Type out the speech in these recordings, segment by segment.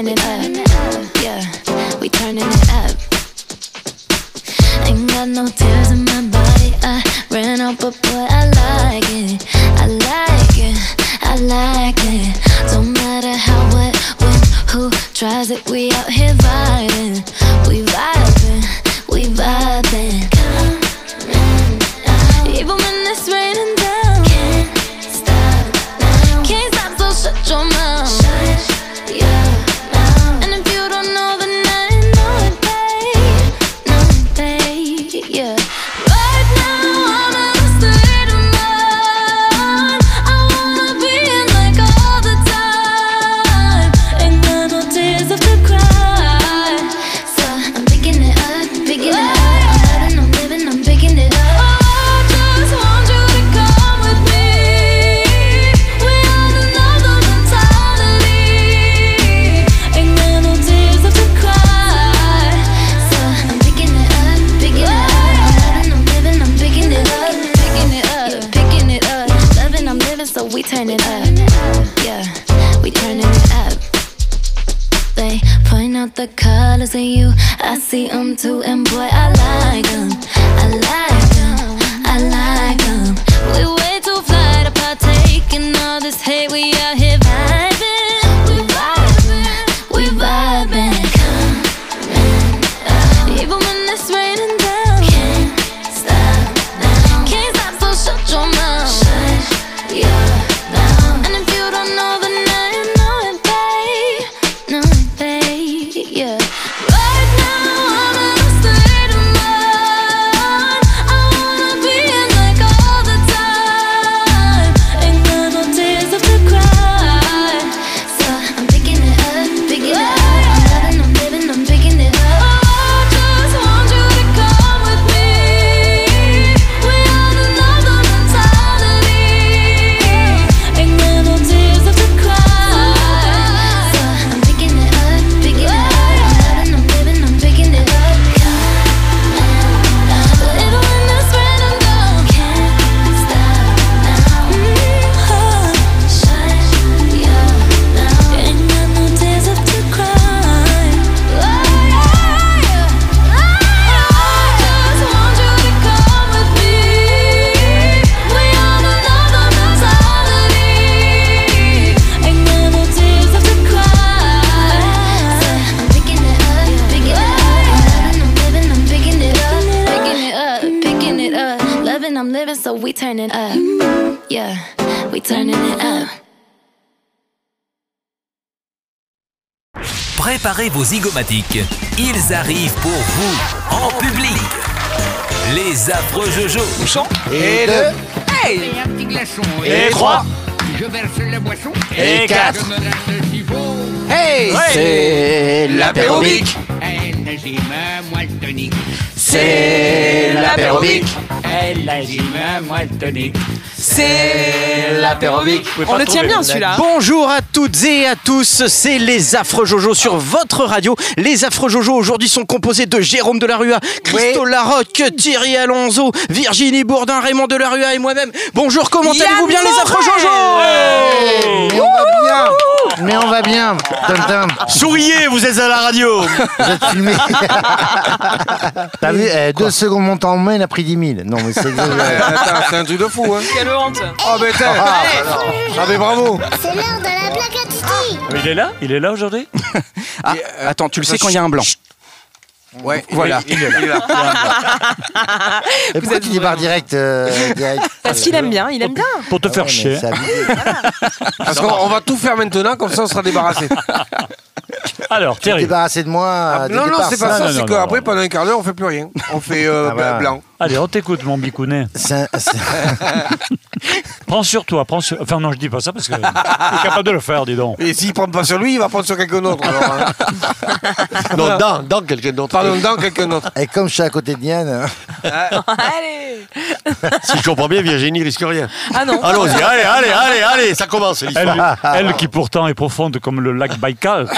so we turn it up. See, I'm too, and boy, I like em. Turn it up. Yeah, we turning it up. Préparez vos zygomatiques. Ils arrivent pour vous, en public. Les affreux Jojo. Et deux. Et un petit glaçon. Et trois. Je verse la boisson. Et quatre. Je me faut. Hey, c'est moelle C'est l'apérobic. Enzyme moelle C'est l'apérobic. On le tient bien celui-là. Bonjour à toutes et à tous, c'est les Affreux Jojo sur votre radio. Les Affreux Jojo aujourd'hui sont composés de Jérôme Delarue, Christo Larocque, Thierry Alonso, Virginie Bourdin, Raymond Delarue et moi-même. Bonjour, comment Yann allez-vous bien les Affreux Jojo Mais on va bien Mais on va bien Souriez, vous êtes à la radio vous êtes filmé T'as vu eh, Deux secondes mon temps en main, il a pris 10 000. Non mais c'est exagéré. Attends, c'est un truc de fou, hein. Quelle honte. Oh, mais t'es. Ah, mais bravo. C'est l'heure de la blague à Titi. Il est là? Il est là aujourd'hui? Ah, Attends, tu le sais quand il y a un blanc. Ouais, Voilà. Il est là. Et pourquoi tu débarres direct, euh, direct Parce qu'il aime bien, il aime bien. Pour te Ah faire ouais, chier. Parce qu'on on va tout faire maintenant, comme ça on sera débarrassé. Alors, Thierry, Débarrasser de moi. Ah, dès non, le non, départ, c'est pas ça, non, c'est non, qu'après, non. pendant un quart d'heure, on fait plus rien. On fait euh, Ah, voilà. blanc. Allez, on t'écoute, mon bicounet. c'est un- c'est- Prends sur toi, prends sur... Enfin, non, je dis pas ça parce que tu es capable de le faire, dis donc. Et s'il prend pas sur lui, il va prendre sur quelqu'un d'autre. alors, hein. Non, dans, dans quelqu'un d'autre. Pardon, dans quelqu'un d'autre. Et comme je suis à côté de Diane, Allez. Si je comprends bien, Virginie risque rien. Ah non. Allons-y, allez, allez, allez, allez, ça commence Elle, l'histoire. elle qui pourtant est profonde comme le lac Baïkal.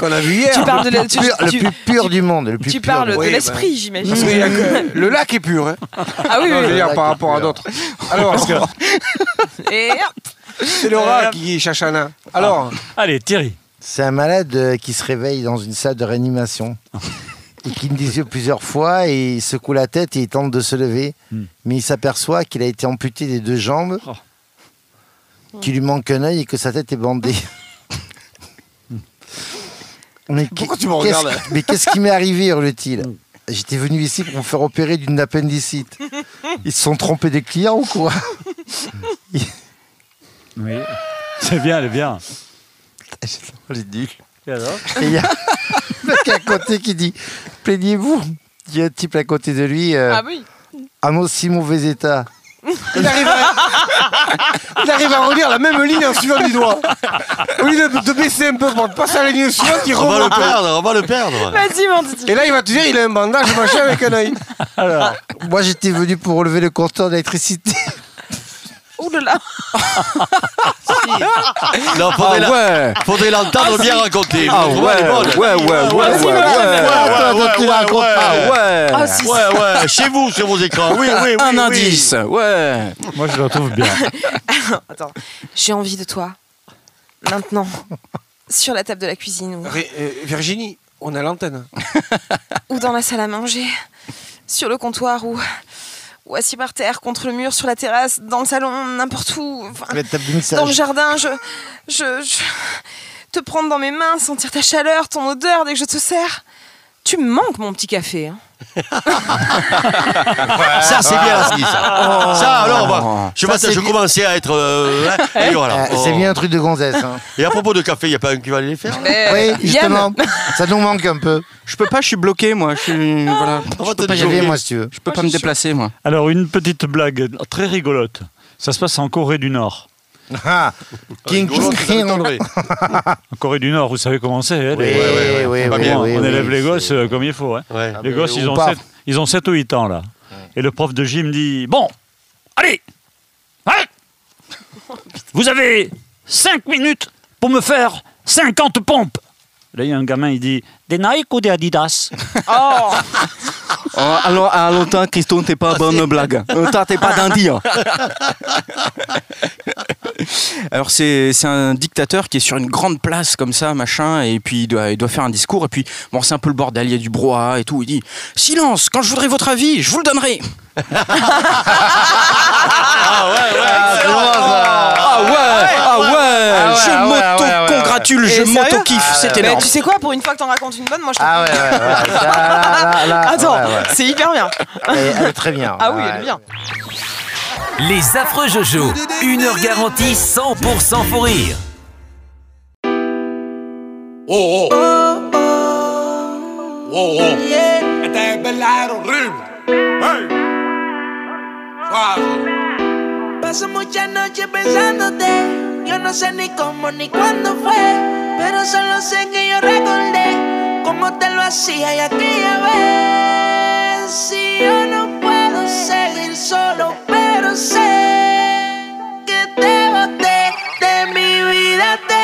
qu'on a vu hier. Tu parles de la- tu- Pur- le tu- plus pur du monde. Le plus Tu pur parles de. Oui, l'esprit, j'imagine. A que- le lac est pur. Hein. Ah oui, Non, je veux oui. dire par rapport à d'autres. Alors, Et hop. c'est Laura qui cherche un nain. Alors, Allez, Thierry. C'est un malade euh, qui se réveille dans une salle de réanimation et qui me des yeux plusieurs fois et il secoue la tête et il tente de se lever. Hmm. Mais il s'aperçoit qu'il a été amputé des deux jambes, Oh. qu'il lui manque un œil et que sa tête est bandée. Mais Pourquoi qu'est- tu me qu'est-ce- regardes Mais qu'est-ce qui m'est arrivé hurle-t-il? J'étais venu ici pour me faire opérer d'une appendicite. Ils se sont trompés des clients ou quoi? Oui. C'est bien, elle est bien. Les nuls. Et alors? Il y a un mec à côté qui dit Plaignez-vous. Il y a un type à côté de lui euh, Ah oui. en aussi mauvais état. Il arrive, à... il arrive à relire la même ligne en suivant du doigt. Au lieu de, de baisser un peu pour passer à la ligne suivante, il On va le remonte. perdre, on va le perdre. Vas-y, mon Titi. Et là, il va te dire, il a un bandage machin avec un œil. Alors, Moi, j'étais venu pour relever le compteur d'électricité. Ouh là là. Non, faudrait la- ouais. faudrait l'entendre bien raconter. Ah ouais, ouais, ouais, ouais, ouais, ouais, ouais. Ouais. Ah ouais. Ah. Ouais, ouais, chez vous, sur vos écrans. Oui, oui, oui. Un indice, ouais. moi, je la trouve bien. Attends. J'ai envie de toi. Maintenant. Sur la table de la cuisine euh, Virginie, on a l'antenne. ou dans la salle à manger. Sur le comptoir ou, ou assis par terre contre le mur, sur la terrasse, dans le salon, n'importe où. Enfin, dans le jardin, je, je, je- Te prendre dans mes mains, sentir ta chaleur, ton odeur dès que je te sers. Tu me manques, mon petit café. hein. Ça, c'est bien, Lasky, ça. Ça, alors, bah, je, Ça, vois, c'est je bien. commençais à être. euh, hein, et voilà. Euh, C'est Oh. bien un truc de gonzesse. hein. Et à propos de café, il n'y a pas un qui va aller les faire Mais, oui, Yann, justement. Ça nous manque un peu. Je peux pas, je suis bloqué, moi. Je suis. Voilà. On va Je peux te pas y dire. aller. J'avais, moi, si tu veux. Je peux pas me déplacer, moi. Alors, une petite blague très rigolote. Ça se passe en Corée du Nord. Ah, King. En Corée du Nord, vous savez comment c'est. hein, Oui, les- oui, oui, on oui, élève les gosses euh, comme il faut. hein. Ouais. Les gosses, ils ont. 7, ils ont 7 ou 8 ans, là. Et le prof de gym dit Bon, allez Hein Vous avez 5 minutes pour me faire 50 pompes. Là, il y a un gamin, il dit Des Nike ou des Adidas? Oh, Oh, alors, à longtemps, Christo, t'es pas bonne blague. Euh, toi, t'es pas dandy. hein. Alors, c'est c'est un dictateur qui est sur une grande place comme ça, machin, et puis il doit, il doit faire un discours, et puis, bon, c'est un peu le bordel, il y a du brouhaha et tout. Il dit Silence, quand je voudrais votre avis, je vous le donnerai. Ah c'est bon, ça. Ah ouais, ah ouais, ouais, je ouais, ouais, m'auto-congratule, ouais, ouais. je m'auto-kiffe, Ah, c'est ouais. Mais énorme. tu sais quoi, pour une fois que t'en racontes une bonne, moi je. Ah ouais, ouais, ouais. Ça, là, là, là, Attends, ouais, ouais. c'est hyper bien. Elle, elle est très bien. Ah oui, Ouais. elle est bien. Les affreux Jojo, une heure garantie 100% pour rire. Oh, oh. Oh, oh. Hey. Suave. Paso muchas noches pensándote. Yo no sé ni cómo ni cuándo fue. Pero solo sé que yo recordé cómo te lo hacía y aquella vez. Si yo no puedo seguir solo, sé que te boté. De mi vida te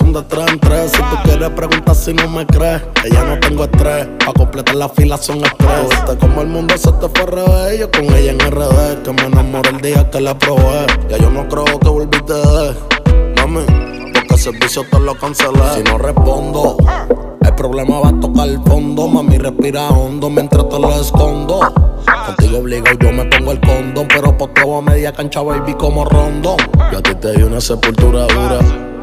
Son de tres en tres. Si tú quieres preguntar si no me crees, que ya no tengo estrés. Pa' completar la fila son express. Viste como el mundo se te fue revés. Yo con ella en RD, que me enamoré el día que la probé. Ya yo no creo que volviste de mami. Porque el servicio te lo cancelé. Si no respondo, el problema va a tocar el fondo. Mami, respira hondo mientras te lo escondo. Contigo obligado yo me pongo el condón. Pero poteo a media cancha, baby, como rondón. Yo a ti te di una sepultura dura.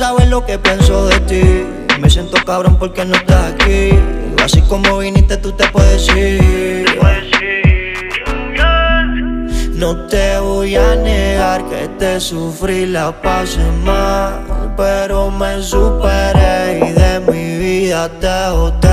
Saber lo que pienso de ti. Me siento cabrón porque no estás aquí. Así como viniste, tú te puedes ir. No te voy a negar que te sufrí, la pasé mal, pero me superé y de mi vida te boté,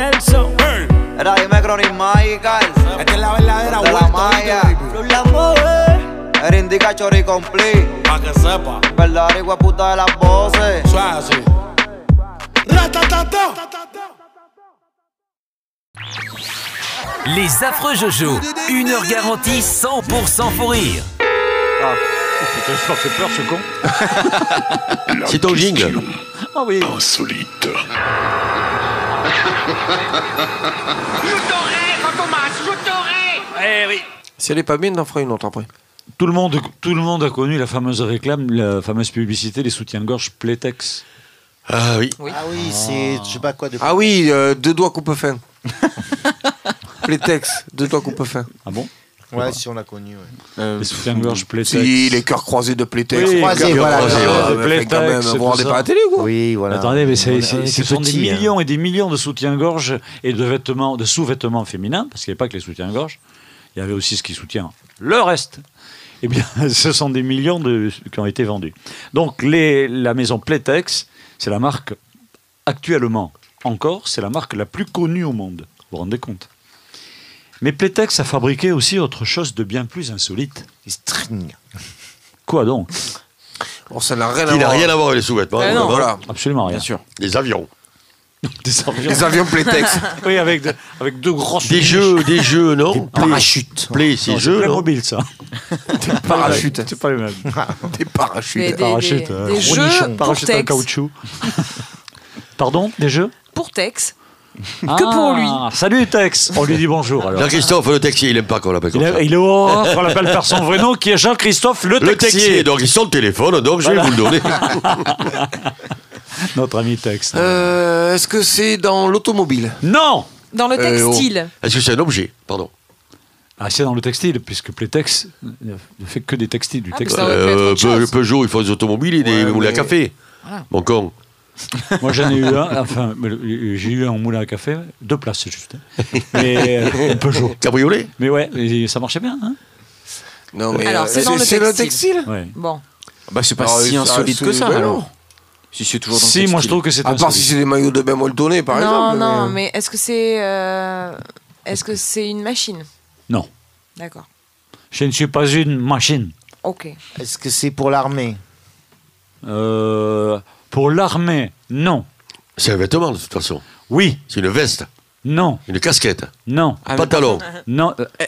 DJ Nelson. Era dime Chronic Magical. Esta es la verdadera de la Maya. la mueve. Era indica chori complete. Pa' que sepa. Verdad, igual puta de las voces. Suave así. Les affreux Jojo. Une heure garantie 100% fou rire. Ah, putain, ça fait peur ce con. C'est ton jingle. Ah oui. Insolite. Je t'aurai, Fantomas, je t'aurai Eh oui. Si elle est pas bien, on en fera une autre après. Tout le, monde, tout le monde a connu la fameuse réclame, la fameuse publicité des soutiens-gorge Playtex. Ah oui. Ah oui, c'est je sais pas quoi de. Ah oui, euh, deux doigts coupe fin. Playtex, deux doigts coupe fin. Ah bon? Ouais, si on l'a connu. Ouais. Les soutiens-gorge Playtex. Si, les cœurs croisés de Playtex. Oui, Croisés, Cœurs voilà. croisés, voilà. ouais, Playtex, quand même, vous rendez pas à la télé, quoi Oui, voilà. Attendez, mais c'est- des hein. millions et des millions de soutiens-gorge et de vêtements, de sous-vêtements féminins, parce qu'il n'y avait pas que les soutiens-gorge, il y avait aussi ce qui soutient le reste. Eh bien, ce sont des millions de, qui ont été vendus. Donc, les, la maison Playtex, c'est la marque, actuellement encore, c'est la marque la plus connue au monde. Vous vous rendez compte? Mais Playtex a fabriqué aussi autre chose de bien plus insolite. Les strings. Quoi donc? Bon, ça n'a rien à Qui n'a voir. rien à voir avec les sous-vêtements. Ah non, voilà. Absolument rien. Bien sûr. Les avions. Des avions. Les avions Playtex. Oui, avec, de- avec deux grosses Des jeux, des jeux, non Parachutes. Play, c'est Non, jeux, non mobile, ça. Parachutes. C'est pas les mêmes. Des parachutes. Des, des- Parachute, des- euh, des ronichon. jeux pour Parachute en Tex. caoutchouc. Pardon, des jeux Pour Ah, Que pour lui. Salut Tex. On lui dit bonjour alors. Jean-Christophe, le texier, il aime pas qu'on l'appelle comme Il ça. est, il est au on l'appelle par son vrai nom qui est Jean-Christophe le, Le texier, donc ils sont le téléphone, donc je vais vous le donner. Notre ami Tex. Euh, Est-ce que c'est dans l'automobile? Non Dans le Euh, oh. textile. Est-ce que c'est un objet? Pardon. Ah, c'est dans le textile, puisque Playtex ne fait que des textiles, du Ah, textile. Être Euh. Peugeot, ils font des automobiles et des Ouais, à café. Mon con. Moi, j'en ai eu un, enfin, euh, j'ai eu un moulin à café, deux places juste. Mais euh, un Peugeot. Cabriolet Mais ouais, et ça marchait bien, hein Non, mais Alors, euh, c'est dans le c'est le textile. textile Ouais. Bon. Bah, c'est pas Alors, si ça, insolite que ça, ben alors. non. Si c'est toujours dans le Si, moi je trouve que c'est À part si c'est des maillots de bain molletonnés, par non, exemple. non, mais est-ce que c'est. euh, Est-ce que c'est une machine? Non. D'accord. Je ne suis pas une machine. Ok. Est-ce que c'est pour l'armée? Euh, pour l'armée, non. C'est un vêtement, de toute façon. Oui, C'est une veste, non, une casquette, non, un pantalon, non, euh, eh,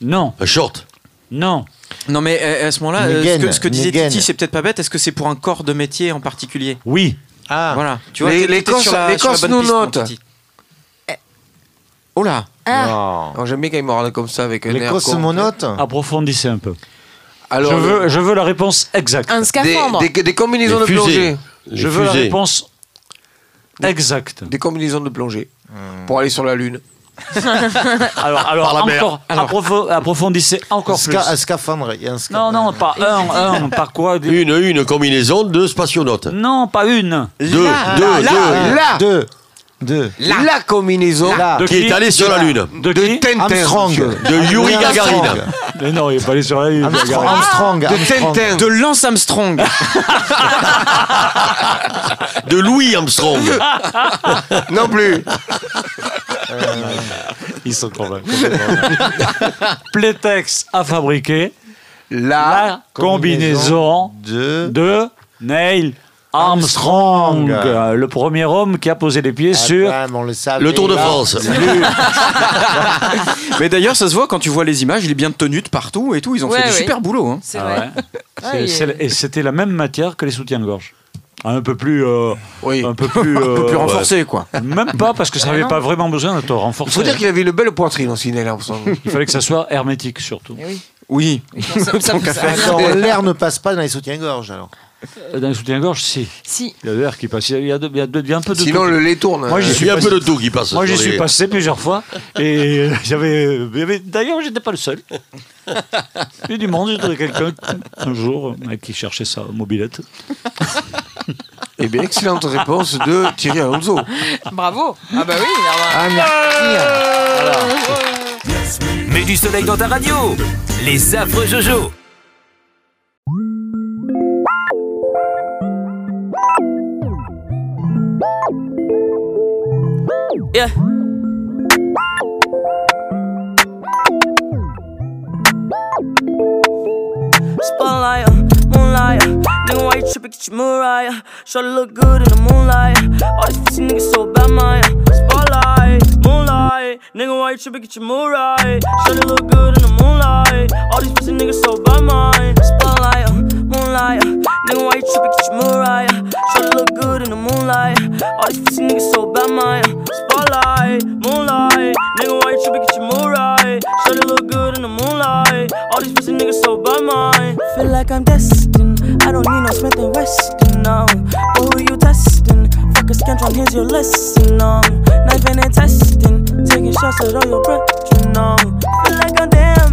non, un short. non. Non, mais euh, à ce moment-là, euh, ce que, ce que une disait. Titi, c'est peut-être pas bête. Est-ce que c'est pour un corps de métier en particulier? Oui, Ah, Voilà. Tu vois, Les- t'es- t'es l'Écosse- sur la- l'Écosse sur la bonne nous piste, mon note. Titi. Oh là Ah, J'aime bien quand ils me regardent comme ça avec un Les air. con. cosmonautes approfondissez un peu. Alors, je, veux, je veux la réponse exacte. un des, scaphandre. des, des combinaisons Les de plongée. Je veux la réponse exacte. Des combinaisons de plongée. Pour aller sur la Lune. Alors, alors la mer. encore, approfo- approfondissez encore plus. Ska- un scaphandre. Il y a un Non, scaphandre. non, pas un, un, pas quoi. Une, une combinaison de spationautes. Non, pas une. Deux, deux, là, deux. là. Deux. Deux. La combinaison Là. De Qui est allé sur la Lune. De qui Tintin. Armstrong. De Yuri Armstrong. Gagarine. Mais non, il est pas allé sur la Lune. Armstrong. Gagarin. Armstrong. De Armstrong. Tintin. De Lance Armstrong De Louis Armstrong. Non plus. Ils sont convaincus. Playtex a fabriqué La. la combinaison Deux. de Neil Armstrong, Armstrong. euh, le premier homme qui a posé les pieds sur. Ah, mais on le savait. Le Tour de. France. Mais d'ailleurs, ça se voit quand tu vois les images, il est bien tenu de partout et tout. Ils ont Ouais, fait du ouais. super boulot. hein. C'est Ah vrai. ouais. Ah, C'est- il- c'est- et c'était la même matière que les soutiens-gorge. Un peu plus. euh, Oui. un peu plus. Un peu plus euh, renforcé, quoi. Même pas, parce que ça Ah n'avait non. pas vraiment besoin d'être Il renforcé. faut dire qu'il avait une belle poitrine aussi, Neil Armstrong. Il fallait que ça soit hermétique, surtout. Eh oui. Oui. Et ça- L'air ne passe pas dans les soutiens-gorge alors. Euh, Dans les soutiens-gorge, si. Si. Il y a de l'air qui passe. Il y a, de- il y a de- il y a un peu de Sinon, tout. le lait tourne. Moi, j'y Euh, suis Il y a un passé. peu de tout qui passe. Moi, j'y suis passé plusieurs fois et j'avais, y avait- d'ailleurs, j'étais pas le seul. Il y a du monde, j'ai trouvé quelqu'un un jour euh, qui cherchait sa mobilette. Eh bien, excellente réponse de Thierry Alonso. Bravo. Ah bah oui. Ah, merci. Mets du soleil dans ta radio. Les affreux Jojo. Yeah. Spotlight, moonlight, nigga, why you tripping? Get your Mariah. To look good in the moonlight. All these pussy niggas so bad, uh, spotlight, moonlight. Nigga, why you tripping? Get your mood right. Shawty look good in the moonlight. All these pussy niggas so by mine. Spotlight, moonlight. Nigga, why you tripping? Get your mood right. Shawty look good in the moonlight. All these pussy niggas so by mine. Spotlight, moonlight. Nigga, why you tripping? Get your mood right. Shawty look good in the moonlight. All these pussy niggas so by mine. Feel like I'm destined. I don't need no Smith and Weston now. But who you testing? Fuck a scantron, here's your lesson. Um, knife and testing. Taking shots at all your brethren. Um, feel like I'm damaged.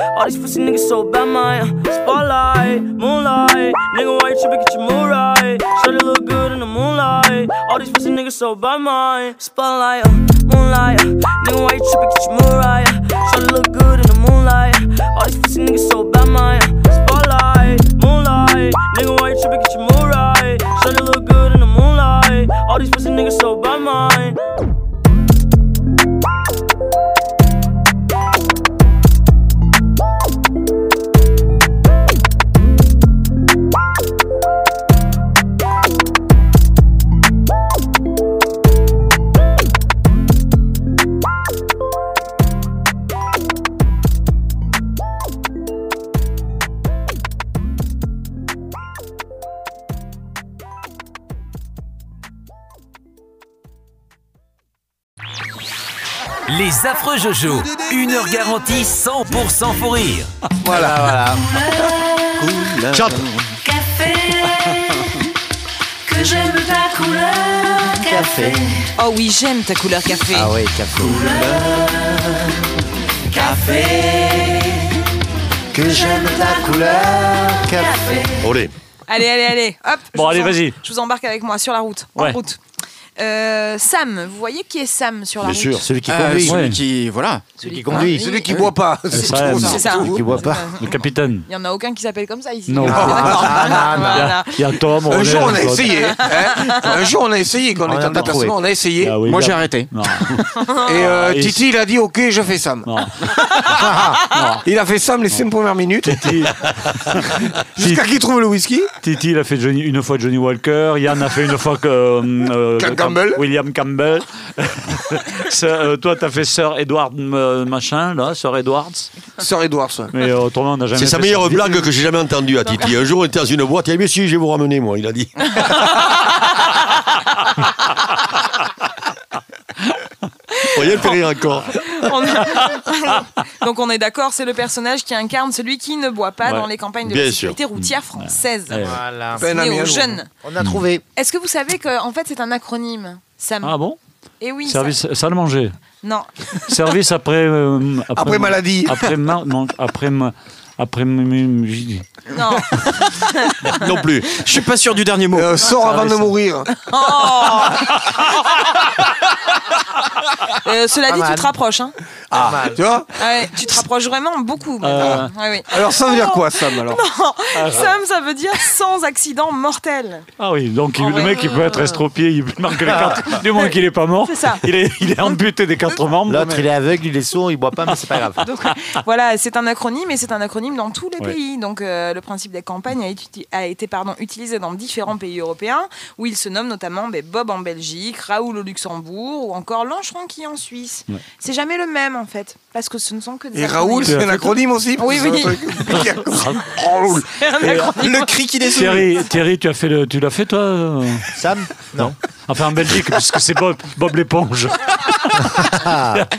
All these pussy niggas so bad, mine. Uh, spotlight, moonlight. Nigga, why you tripping? Get your mood right. Try to look good in the moonlight. All these pussy niggas so bad, mine. Uh, spotlight, uh, moonlight. uh, Nigga, why you tripping? Get your mood right. Uh. Try to look good in the moonlight. All these pussy niggas so bad, mine. Spotlight, moonlight. Nigga, why you tripping? Get your mood right. Try to look good in the moonlight. All these pussy niggas so bad, mine. Les affreux Jojo, une heure garantie 100% pour rire. Voilà, voilà. Chante. Café, que j'aime ta couleur café. Oh oui, j'aime ta couleur café. Ah oui, café. Café, Que j'aime la couleur café. Olé. Allez, allez, allez, hop. je Bon, vous allez, vas-y. Je vous embarque avec moi sur la route. En Ouais. route. Euh, Sam, vous voyez qui est Sam sur la Bien route sûr. Celui qui Euh, conduit. celui qui. Voilà. Celui qui conduit. Ah, Celui oui. qui boit pas. C'est ça. Celui qui boit pas. Le capitaine. Il y en a aucun qui s'appelle comme ça ici. Non. D'accord. Il y a- Voilà. Il y a Tom, Un jour, on a essayé. hein. Un jour, on a essayé quand on était en déplacement. On a essayé. Ah oui, Moi y j'ai arrêté. Non. Et euh, Ah, il- Titi, il a dit Ok, je fais Sam. Non. Il a fait Sam les 5 premières minutes. Titi, Jusqu'à qu'il trouve le whisky. Titi, il a fait Johnny- une fois Johnny Walker. Yann a fait une fois que, Cam- Cam- Campbell. William Campbell. Sir- euh, toi, t'as fait Sir Edward euh, machin, là, Sir Edwards. Sir Edwards. ouais. Mais euh, autrement, on n'a jamais C'est sa meilleure ça. blague que j'ai jamais entendue à Titi. Un jour, on était dans une boîte, il a dit Mais si, je vais vous ramener, moi, il a dit. Voyez, le fait rire encore. On est- Donc on est d'accord, c'est le personnage qui incarne celui qui ne boit pas Ouais. dans les campagnes de Bien la sûr. sécurité routière française. Ouais. Voilà. Ben, aux jeunes. On a trouvé. Est-ce que vous savez que en fait c'est un acronyme, Sam Ah bon? Et oui. Service, salle manger. ça- Non. Service après. euh, Après maladie. Après. ma- non, après. ma- Après. Non. Non plus. Je suis pas sûr du dernier mot. Euh, sors avant de mourir. Oh Euh, cela dit, tu te rapproches. Hein Ah, tu vois Ah ouais, tu te rapproches vraiment beaucoup. Euh, Ouais, oui. Alors, ça veut dire quoi, Sam alors Non, Ah, Sam, ça veut dire sans accident mortel. Ah oui, donc il- Oh, le mec il peut être estropié, il peut marquer les cartes, du moment qu'il n'est pas mort. C'est ça. Il est, il est amputé des quatre membres. L'autre, mais- il est aveugle, il est sourd, il boit pas, mais c'est pas grave. Donc voilà, c'est un acronyme et c'est un acronyme dans tous les Ouais. pays. Donc euh, le principe des campagnes a été, a été pardon, utilisé dans différents pays européens où il se nomme notamment ben, Bob en Belgique, Raoul au Luxembourg ou encore Lancheron-qui en Suisse. Ouais. C'est jamais le même en fait parce que ce ne sont que des Et acronymes. Raoul, c'est un acronyme aussi Oui, oui. Raoul. Le cri qui descend. Thierry, Thierry, tu as fait le, tu l'as fait toi? Sam? Non. Enfin en Belgique, puisque c'est Bob, Bob l'éponge.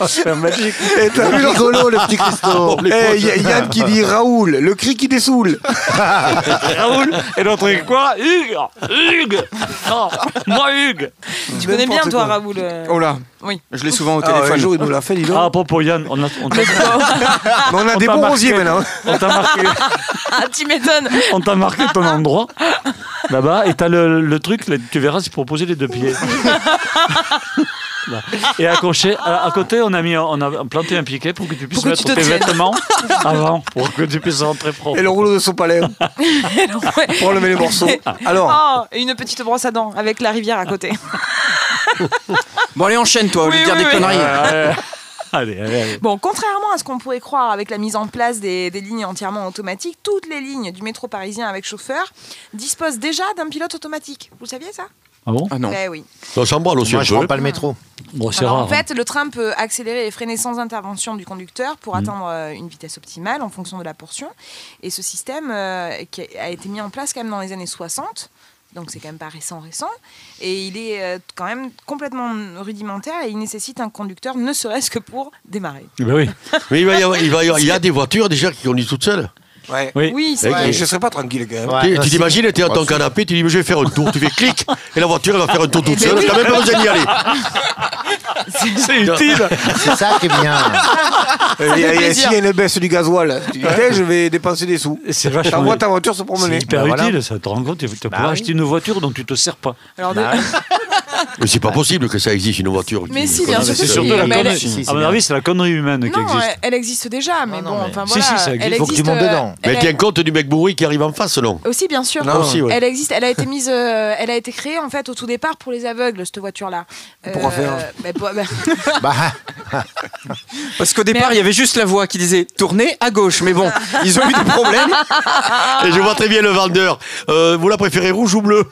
C'est en Belgique. Et t'as vu le rigolo, le petit Christo. Eh, y a Yann qui dit Raoul, le cri qui dessoule. Raoul et l'autre est quoi? Hugues Hugues Non, moi Hugues Tu connais bien toi Raoul euh, Oh là. Oui. Je l'ai souvent au Ah, ouais, téléphone. un jour, il nous l'a fait, dis donc. Ah, à propos Yann, on a, on t'a- Mais on a on des t'a bons marqué- rosiers maintenant. On t'a marqué, Ah, tu m'étonnes. on t'a marqué ton endroit là-bas et t'as le, le truc, là, tu verras, c'est pour poser les deux pieds. Et accroché, à, à côté, on a, mis, on a planté un piquet pour que tu puisses que mettre tu te tes tiennes. vêtements avant, pour que tu puisses rentrer propre. Et le rouleau de sopalin pour enlever les morceaux. Alors, Oh, et une petite brosse à dents avec la rivière à côté. Bon, allez, enchaîne, toi, au lieu de dire oui, des oui. conneries. Ouais, ouais. Allez, allez, allez. Bon, contrairement à ce qu'on pourrait croire avec la mise en place des, des lignes entièrement automatiques, toutes les lignes du métro parisien avec chauffeur disposent déjà d'un pilote automatique. Vous le saviez ça? Ah bon Ah non. Eh oui. Ça s'en branle aussi Moi, un je peu. prends pas le métro. Bon, c'est Alors, rare. en fait, le train peut accélérer et freiner sans intervention du conducteur pour atteindre euh, une vitesse optimale en fonction de la portion. Et ce système euh, qui a été mis en place quand même dans les années 60. Donc c'est quand même pas récent récent et il est euh, quand même complètement rudimentaire et il nécessite un conducteur ne serait-ce que pour démarrer. Eh ben oui. Mais il, va y avoir- il, va y avoir- il y a des voitures déjà qui conduisent toutes seules. Ouais. Oui. Oui, c'est vrai. Et je serais pas tranquille quand même. Ouais. Tu- t'imagines, tu es dans ton canapé, tu dis mais je vais faire un tour, tu fais clic, et la voiture elle va faire un tour toute seule, t'as même pas besoin d'y aller. C'est utile. C'est ça qui est bien. Euh, il y a- il y a- plaisir. S'il y a une baisse du gasoil, tu dis, je vais dépenser des sous. C'est vachement- T'envoies ta voiture se C'est promener. hyper Ben voilà. utile, ça te rend compte, tu pourras oui. acheter une voiture dont tu te sers pas. Mais c'est pas possible que ça existe une voiture. Mais si, bien sûr C'est si. surtout la connerie. Si, si, à mon avis, c'est la connerie humaine qui Non, existe. elle, elle existe déjà, mais Non, bon, enfin Si, voilà. si, ça existe. elle Faut que tu montes euh, dedans. Mais elle tiens a- compte du mec bourré qui arrive en face, non Aussi, bien sûr. Non. Aussi, ouais. Elle existe. Elle a été mise. euh, elle a été créée en fait au tout départ pour les aveugles cette voiture-là. Pourquoi faire bah, bah, Bah, Parce qu'au départ, il y avait juste la voix qui disait tournez à gauche. Mais bon, ils ont eu des problèmes. Et je vois très bien le vendeur. Euh, vous la préférez rouge ou bleu?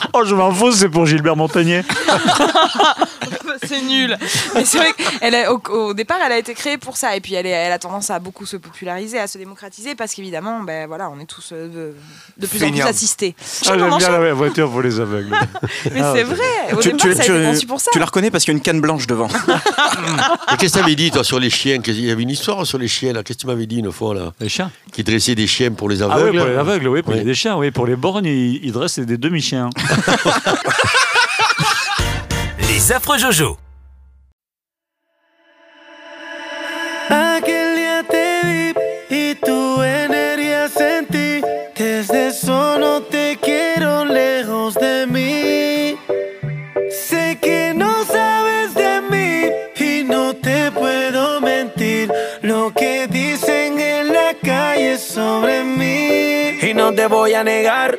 Oh, je m'en fous, c'est pour Gilbert Montagnier. c'est nul. Mais c'est vrai qu'au au départ, elle a été créée pour ça. Et puis, elle, est- elle a tendance à beaucoup se populariser, à se démocratiser, parce qu'évidemment, ben voilà, on est tous euh, de, de plus en plus assistés. Ah, j'aime bien la voiture pour les aveugles. Mais Ah, c'est vrai. Au Tu, départ, tu- ça a tu- été conçu pour ça. tu la reconnais parce qu'il y a une canne blanche devant. Qu'est-ce que tu avais dit, toi, sur les chiens? Il y avait une histoire sur les chiens, là. Qu'est-ce que tu m'avais dit une fois, là? Les chiens? Qui dressait des chiens pour les Ah oui, aveugles. pour les aveugles, oui, pour Oui. les chiens, oui. Pour les bornes, ils, ils dressent des demi-chiens. Les affreux Jojo. Aquel día te vi y tu energía sentí. Desde eso no te quiero lejos de mí. Sé que no sabes de mí y no te puedo mentir. Lo que dicen en la calle sobre mí. Y no te voy a negar.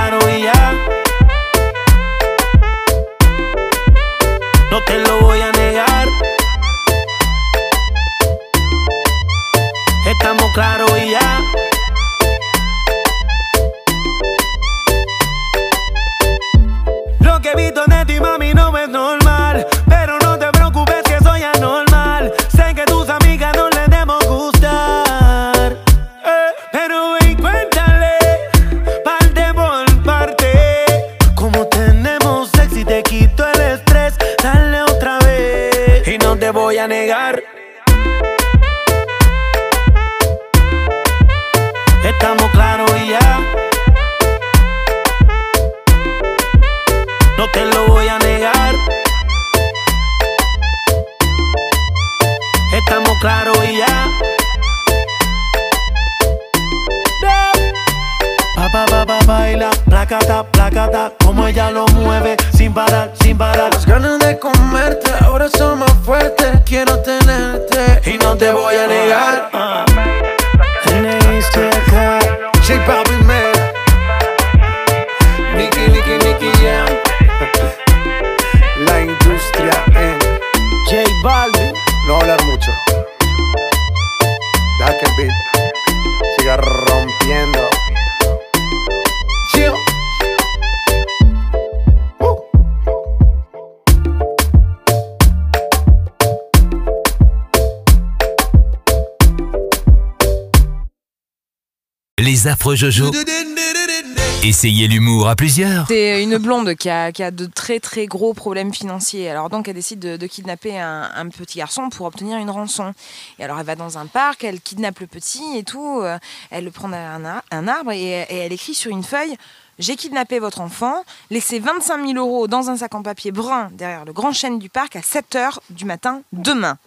Affreux Jojo. Essayez l'humour à plusieurs. C'est une blonde qui a, de très très gros problèmes financiers. Alors donc elle décide de, kidnapper un, petit garçon pour obtenir une rançon. Et alors elle va dans un parc, elle kidnappe le petit et tout. euh, Elle le prend derrière un, ar- un arbre et, et elle écrit sur une feuille J'ai kidnappé votre enfant, laissez 25 000 euros dans un sac en papier brun derrière le grand chêne du parc à 7 h du matin demain.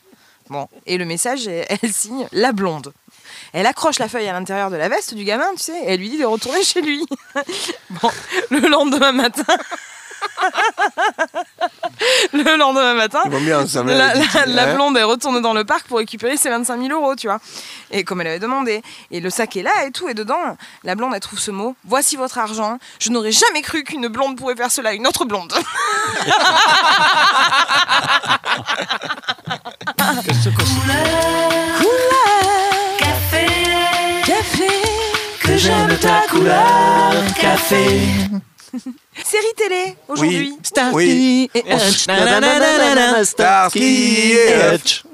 Bon, et le message, elle signe la blonde. Elle accroche la feuille à l'intérieur de la veste du gamin, tu sais, et elle lui dit de retourner chez lui. bon, le lendemain matin. le lendemain matin, bien ensemble, la, la- la blonde est retournée dans le parc pour récupérer ses 25 000 euros, tu vois. Et comme elle avait demandé. Et le sac est là et tout, et dedans, la blonde, elle trouve ce mot Voici votre argent. Je n'aurais jamais cru qu'une blonde pourrait faire cela à une autre blonde. Café, café, que j'aime ta couleur, café. Série télé aujourd'hui. Starsky Oui. et Hutch. Nananana, Starsky et Hutch.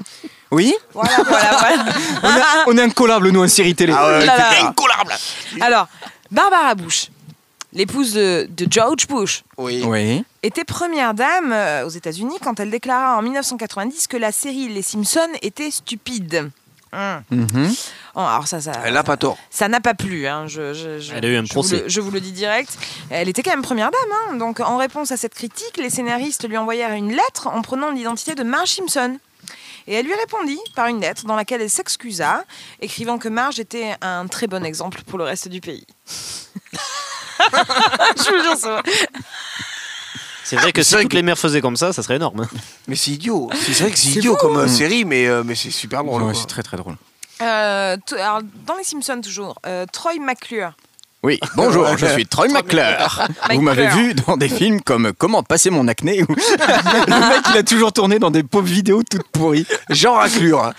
Oui Voilà, voilà, voilà. on, a- on est incollable, nous, en série télé. Ah ouais, Là, Incollable. Alors, Barbara Bush, l'épouse de, de George Bush, Oui. Oui. était première dame euh, aux États-Unis quand elle déclara en 1990 que la série Les Simpsons était stupide. Hum. Mhm. Oh, alors ça, ça, Elle a pas tort. ça n'a pas plu. hein, Je, je- je- Elle a eu un je vous procès. le- je vous le dis direct. Elle était quand même première dame. hein. Donc, en réponse à cette critique, les scénaristes lui envoyèrent une lettre en prenant l'identité de Marge Simpson. Et elle lui répondit par une lettre dans laquelle elle s'excusa, écrivant que Marge était un très bon exemple pour le reste du pays. je vous jure ça. C'est vrai que si toutes les mères faisaient comme ça, ça serait énorme. Mais c'est idiot. C'est vrai que c'est idiot fou. comme euh, Mm. série, mais, euh, mais c'est super drôle. Ouais, c'est très très drôle. Euh, t- alors, dans les Simpsons toujours, euh, Troy McClure. Oui, bonjour, je suis Troy McClure. Vous m'avez vu dans des films comme Comment passer mon acné ou Le mec, il a toujours tourné dans des pauvres vidéos toutes pourries. Jean Raclure.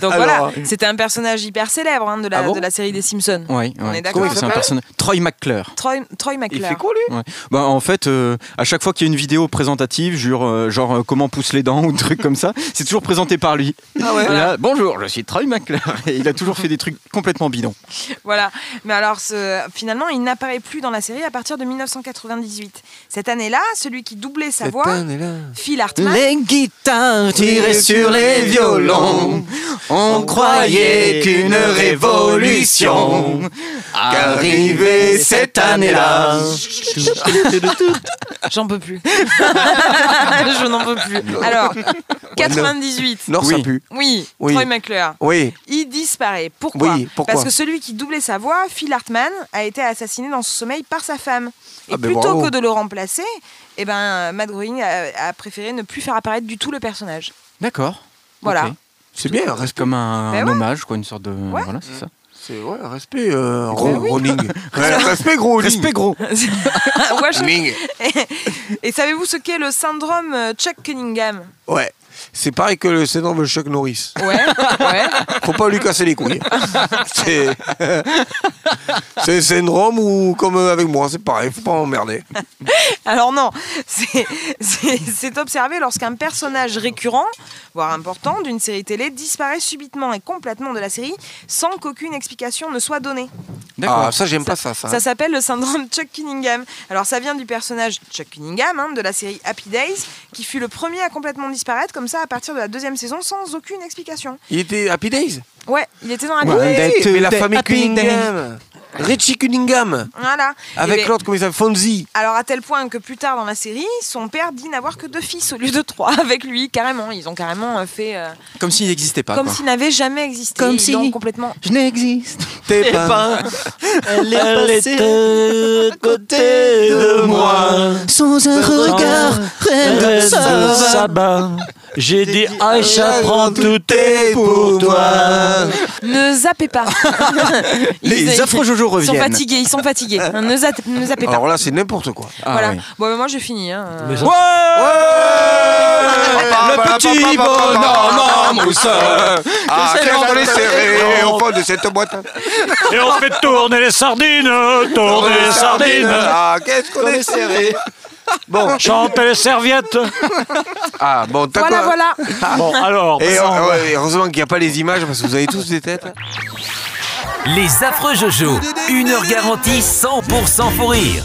Donc Alors, voilà, c'était un personnage hyper célèbre hein, de, la, Ah bon de la série des Simpsons. Oui, On est d'accord. C'est un personnage. Troy McClure. Troy, Troy McClure. Ouais. Bah, en fait, euh, à chaque fois qu'il y a une vidéo présentative, genre, euh, genre euh, comment pousse les dents ou des trucs comme ça, c'est toujours présenté par lui. Ah ouais. Et là, bonjour, je suis Troy McClure. Et il a toujours fait des trucs complètement bidons. Voilà. Mais alors, ce- finalement, il n'apparaît plus dans la série à partir de 1998. Cette année-là, celui qui doublait sa voix, Phil Hartman. Les guitares tirées sur les violons, on croyait qu'une révolution arrivait cette année-là. J'en peux plus. Je n'en peux plus. Alors, 98. Non, ça pue. Oui, Oui. Troy McClure. Oui. Il disparaît. Pourquoi Oui, pourquoi Parce que celui qui doublait sa voix, Phil Hartman, a été assassiné dans son sommeil par sa femme. Et Ah ben plutôt bravo. que de le remplacer, eh ben, Matt Groening a, a préféré ne plus faire apparaître du tout le personnage. D'accord. Voilà. C'est bien, C'est comme un, Ben un ouais. hommage, quoi, une sorte de. Voilà, c'est ça. C'est ouais, respect, euh, Gros. gros Groening. Ouais, respect, gros Respect, gros. Ouais. Et, et savez-vous ce qu'est le syndrome euh, Chuck Cunningham? Ouais. C'est pareil que le syndrome de Chuck Norris. Ouais, ouais. Faut pas lui casser les couilles. C'est c'est un syndrome ou comme avec moi, c'est pareil, faut pas m'emmerder. Alors non, c'est- c'est c'est observé lorsqu'un personnage récurrent, voire important, d'une série télé disparaît subitement et complètement de la série sans qu'aucune explication ne soit donnée. Ah, ça j'aime pas ça. Ça, Ça s'appelle le syndrome Chuck Cunningham. Alors ça vient du personnage Chuck Cunningham hein, de la série Happy Days, qui fut le premier à complètement disparaître comme ça à partir de la deuxième saison sans aucune explication. Il était Happy Days Ouais, il était dans Happy Ouais, Days. mais la famille Happy Cunningham. Richie Cunningham. Voilà. Avec ben- l'autre, comment il s'appelle Fonzie. Alors à tel point que plus tard dans la série, son père dit n'avoir que deux fils au lieu de trois avec lui, carrément. Ils ont carrément euh, fait euh, Comme s'il n'existait pas. comme s'il n'avait jamais existé. Comme si- complètement. Je n'existe. T'es pas. Elle Elle était à côté de moi. Sans un regard, rien de Reste ça ça va. J'ai dit Aïcha, prends tout est pour toi. Ne zappez pas. Les Ils- affreux Jojo Ils sont reviennent. fatigués, ils sont fatigués. Ne, zappe- ne zappez pas. Alors là, c'est n'importe quoi. Ah, voilà. ouais. Bon, ben, moi j'ai fini. Hein. Mais ça- Le petit bonhomme en mousse. Ah, qu'est-ce qu'on est serré au fond de cette boîte. Et on fait tourner les sardines, tourner les sardines. Ah, qu'est-ce qu'on est serré. Bon, Chantez les serviettes. ah, bon, t'as Voilà, quoi voilà. Bon, alors. Et euh, ouais, heureusement qu'il n'y a pas les images parce que vous avez tous des têtes. Les affreux Jojo, une heure garantie 100% fou rire.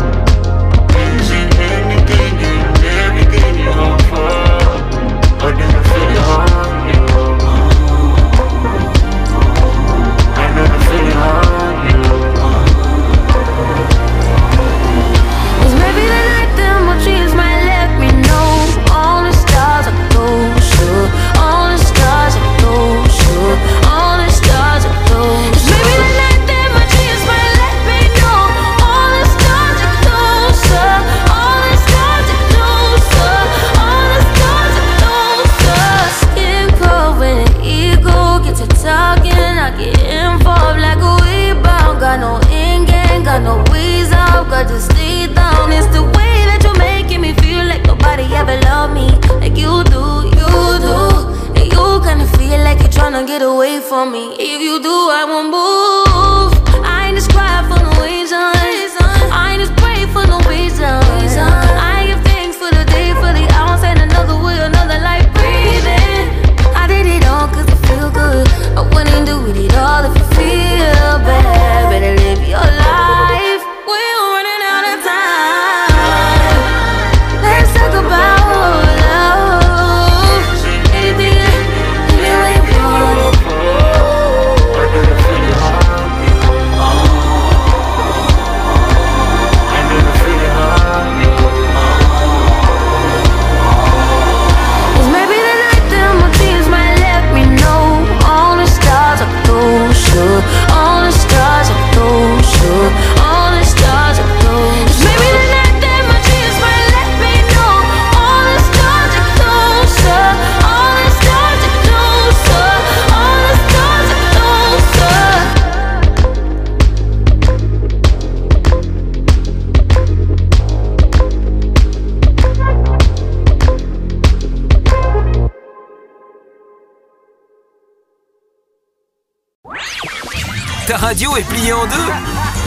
Ta radio est pliée en deux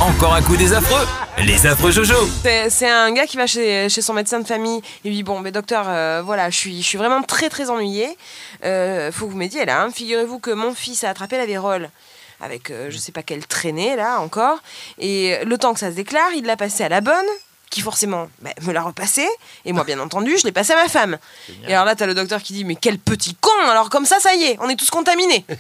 Encore un coup des affreux Les affreux Jojo C'est- un gars qui va chez, chez son médecin de famille. Il lui dit Bon, mais docteur, euh, voilà, je suis, je suis vraiment très très ennuyé. Euh, faut que vous m'aidiez là. hein. Figurez-vous que mon fils a attrapé la vérole avec euh, je sais pas quelle traînée là encore. Et le temps que ça se déclare, il l'a passé à la bonne qui forcément bah, me l'a repassé. Et moi bien entendu je l'ai passé à ma femme. Et alors là t'as le docteur qui dit mais quel petit con alors comme ça ça y est on est tous contaminés.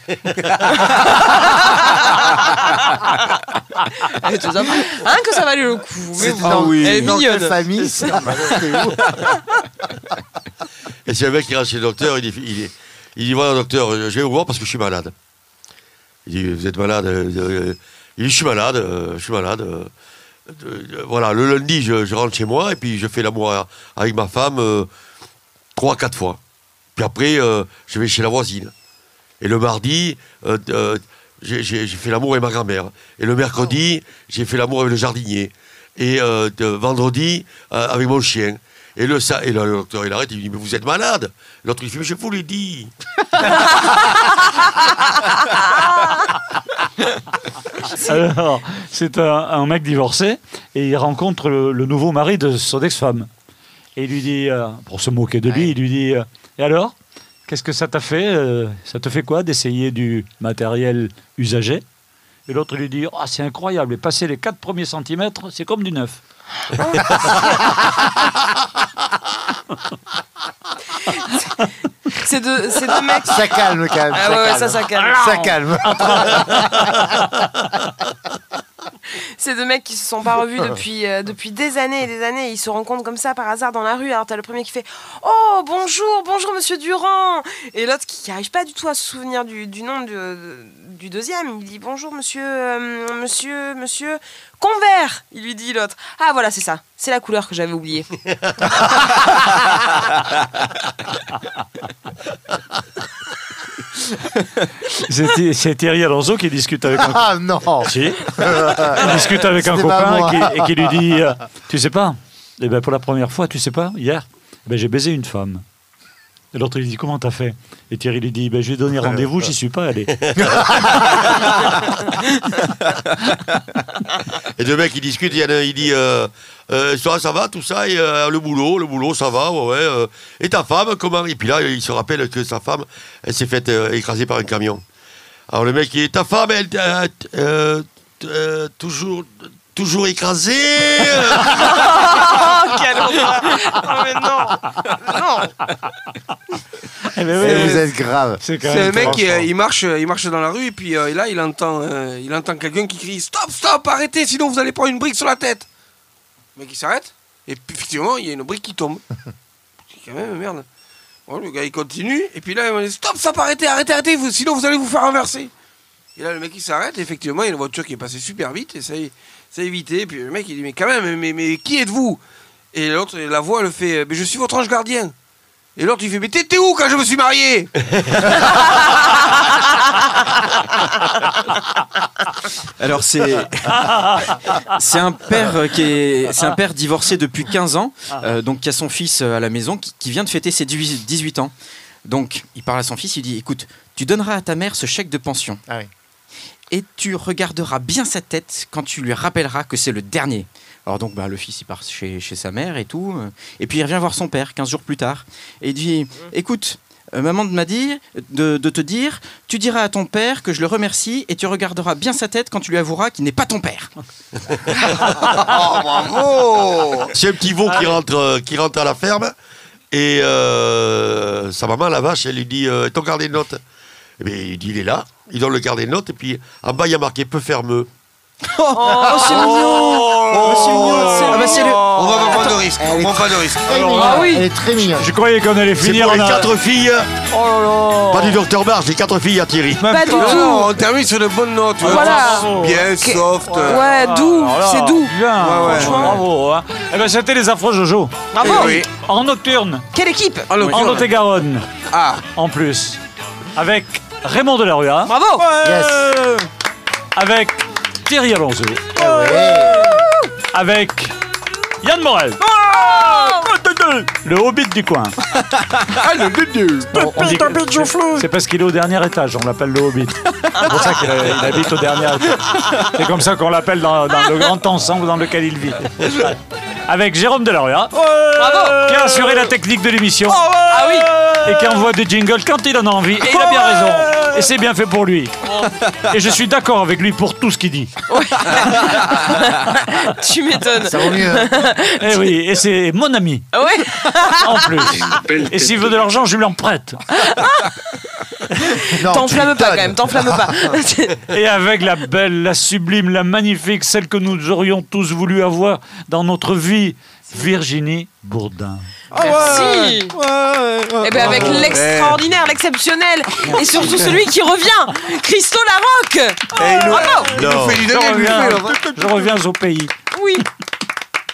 Hein, que ça valait le coup mais bon, Ah oui. elle est Dans mignonne. quelle famille ça Et c'est un mec qui rentre chez le docteur, il dit, il dit, il dit voilà docteur, je vais vous voir parce que je suis malade. Il dit vous êtes malade euh, euh, Il dit je suis malade, euh, je suis malade. euh, euh, voilà, le lundi je, je rentre chez moi et puis je fais l'amour avec ma femme euh, trois, quatre fois. Puis après euh, je vais chez la voisine. Et le mardi, euh, euh, j'ai fait l'amour avec ma grand-mère. Et le mercredi, j'ai fait l'amour avec le jardinier. Et euh, vendredi, euh, avec mon chien. Et le, sa- et le, le docteur, il arrête, il dit Mais vous êtes malade L'autre, il fait Mais je vous l'ai dit. Alors, c'est un, un mec divorcé et il rencontre le, le nouveau mari de son ex-femme. Et il lui dit, euh, pour se moquer de lui, il lui dit euh, Et alors Qu'est-ce que ça t'a fait euh, Ça te fait quoi d'essayer du matériel usagé? Et l'autre lui dit Ah, C'est incroyable, et passer les 4 premiers centimètres, c'est comme du neuf. C'est deux, c'est deux mecs. Ça calme, quand même, Ah ça ouais, ouais, calme. ça, ça calme. Ça calme. C'est deux mecs qui se sont pas revus depuis, euh, depuis des années et des années. Ils se rencontrent comme ça par hasard dans la rue. Alors t'as le premier qui fait Oh bonjour, bonjour Monsieur Durand. Et l'autre qui arrive pas du tout à se souvenir du, du nom du, du deuxième. Il dit Bonjour Monsieur, euh, Monsieur, Monsieur Convert. Il lui dit l'autre Ah voilà c'est ça, c'est la couleur que j'avais oubliée. C'est Thierry Alonso qui discute avec un Ah non Si. Il discute avec un copain moi. et qui, et qui lui dit euh, Tu sais pas Eh ben, Pour la première fois, tu sais pas, hier, eh ben, j'ai baisé une femme. Et l'autre lui dit Comment t'as fait? Et Thierry lui dit ben, Je lui ai donné rendez-vous, j'y suis pas allé. Et deux mecs, ils discutent, il y en a un, il dit euh, euh, ça, ça va, tout ça, et euh, le boulot, le boulot, ça va, ouais, ouais. euh, et ta femme, comment? Et puis là, il se rappelle que sa femme, elle s'est faite euh, écraser par un camion. Alors le mec, il dit Ta femme, elle, euh, euh, euh, toujours, toujours écrasée euh. Quelle horreur Oh, mais non Non Eh ben oui, vous êtes grave. C'est un mec qui euh, il marche, il marche dans la rue et puis euh, et là il entend, euh, il entend quelqu'un qui crie stop stop arrêtez sinon vous allez prendre une brique sur la tête. Le mec il s'arrête et puis effectivement il y a une brique qui tombe. C'est quand même merde. Bon, le gars il continue et puis là il dit stop stop arrêtez arrêtez arrêtez vous, sinon vous allez vous faire renverser. Et là le mec il s'arrête effectivement il y a une voiture qui est passée super vite et ça y- ça a évité puis le mec il dit mais quand même mais, mais qui êtes-vous? Et l'autre la voix le fait mais je suis votre ange gardien. Et l'autre il fait mais t'étais où quand je me suis marié? Alors c'est c'est un père qui est c'est un père divorcé depuis 15 ans, euh, donc qui a son fils euh, à la maison qui, qui vient de fêter ses 18 18 ans. Donc il parle à son fils, il dit écoute, tu donneras à ta mère ce chèque de pension. Et tu regarderas bien sa tête quand tu lui rappelleras que c'est le dernier. Alors donc bah, le fils il part chez, chez sa mère et tout, euh, et puis il revient voir son père 15 jours plus tard. Et il dit écoute euh, maman m'a dit de, de te dire, tu diras à ton père que je le remercie et tu regarderas bien sa tête quand tu lui avoueras qu'il n'est pas ton père. bravo. C'est un petit veau qui rentre, euh, qui rentre à la ferme et euh, sa maman, la vache, elle lui dit euh, Ton carnet de notes Eh bien, il dit Il est là. Il donne le carnet de notes et puis en bas, il y a marqué Peu fermeux. Oh, c'est mignon Oh, c'est mignon Ah bah, c'est le- On va pas prendre de risque. On prend pas de risque. Ah Elle est très mignonne. Je croyais qu'on allait C'est finir pour les quatre filles. Pas du docteur Marge, les quatre filles à Thierry. Pas du Non, tout non, on termine sur de bonnes notes. Voilà. Bien Que- soft. Ouais, doux, là, c'est doux. Bien, Ouais, ouais. franchement, bravo. hein. Eh ben, c'était les affreux Jojo. Bravo Eh oui. En nocturne, Quelle équipe En en nocturne. Lot-et-Garonne, Ah, en plus. Avec Raymond Delarue. Bravo Yes. Avec Thierry Alonso. Avec Yann Morel. Le hobbit du coin. C'est parce qu'il est au dernier étage, on l'appelle le hobbit. C'est pour ça qu'il il habite au dernier étage. C'est comme ça qu'on l'appelle dans, dans le grand ensemble dans lequel il vit. Avec Jérôme Delarue, qui a assuré la technique de l'émission. Ah oui Et qui envoie des jingles quand il en a envie. Et il a bien raison. Et c'est bien fait pour lui. Et je suis d'accord avec lui pour tout ce qu'il dit. Tu m'étonnes Ça vaut mieux. Et oui, et c'est mon ami, Ouais en plus. Et s'il veut de l'argent, je lui en prête. Non, T'enflamme pas quand même, t'enflamme pas Et avec la belle, la sublime, la magnifique, celle que nous aurions tous voulu avoir dans notre vie, Virginie Bourdin. Merci. Et bien avec l'extraordinaire, l'exceptionnel Et surtout celui qui revient Christo Larocque. Bravo. il nous fait du Je reviens, je au pays. Oui.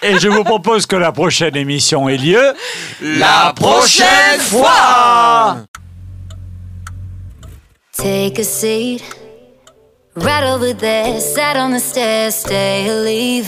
Et je vous propose que la prochaine émission ait lieu La prochaine fois. Take a seat. Right over there, sat on the stairs, stay or leave.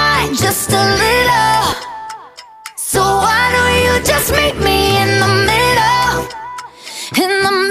just a little. So why don't you just meet me in the middle? In the middle.